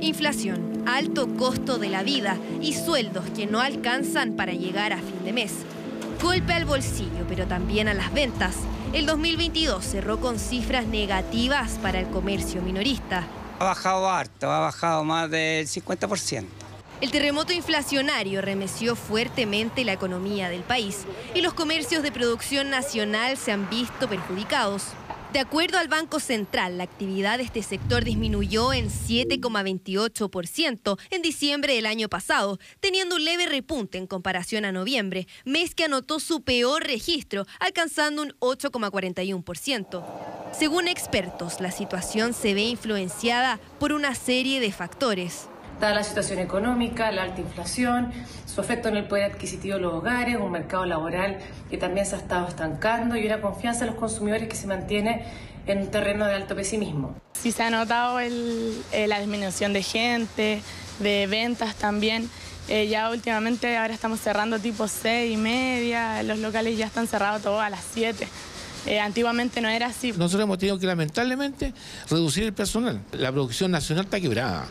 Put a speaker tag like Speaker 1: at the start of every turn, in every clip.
Speaker 1: Inflación, alto costo de la vida y sueldos que no alcanzan para llegar a fin de mes. Golpe al bolsillo, pero también a las ventas. El 2022 cerró con cifras negativas para el comercio minorista.
Speaker 2: Ha bajado harto, ha bajado más del 50%.
Speaker 1: El terremoto inflacionario remeció fuertemente la economía del país y los comercios de producción nacional se han visto perjudicados. De acuerdo al Banco Central, la actividad de este sector disminuyó en 7,28% en diciembre del año pasado, teniendo un leve repunte en comparación a noviembre, mes que anotó su peor registro, alcanzando un 8,41%. Según expertos, la situación se ve influenciada por una serie de factores.
Speaker 3: Dada la situación económica, la alta inflación, su efecto en el poder adquisitivo de los hogares, un mercado laboral que también se ha estado estancando y una confianza de los consumidores que se mantiene en un terreno de alto pesimismo.
Speaker 4: Sí se ha notado el, eh, la disminución de gente, de ventas también. Eh, ya últimamente ahora estamos cerrando tipo 6 y media, los locales ya están cerrados todos a las 7. Eh, antiguamente no era así.
Speaker 5: Nosotros hemos tenido que lamentablemente reducir el personal. La producción nacional está quebrada.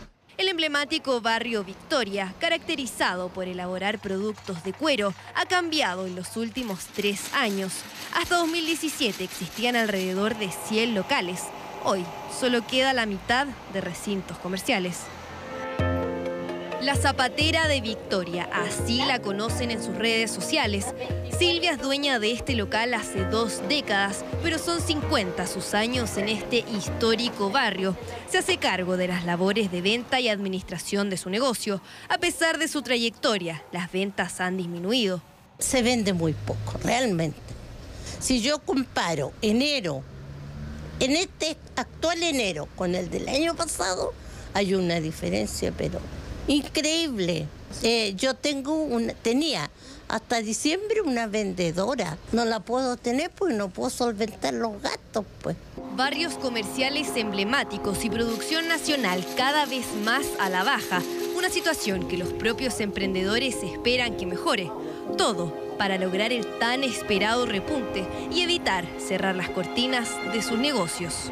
Speaker 1: Emblemático barrio Victoria, caracterizado por elaborar productos de cuero, ha cambiado en los últimos tres años. Hasta 2017 existían alrededor de 100 locales. Hoy solo queda la mitad de recintos comerciales. La zapatera de Victoria, así la conocen en sus redes sociales. Silvia es dueña de este local hace dos décadas, pero son 50 sus años en este histórico barrio. Se hace cargo de las labores de venta y administración de su negocio. A pesar de su trayectoria, las ventas han disminuido.
Speaker 6: Se vende muy poco, realmente. Si yo comparo enero, en este actual enero con el del año pasado, hay una diferencia, pero increíble. Eh, yo tengo una, tenía hasta diciembre una vendedora. No la puedo tener porque no puedo solventar los gastos, pues.
Speaker 1: Barrios comerciales emblemáticos y producción nacional cada vez más a la baja. Una situación que los propios emprendedores esperan que mejore. Todo para lograr el tan esperado repunte y evitar cerrar las cortinas de sus negocios.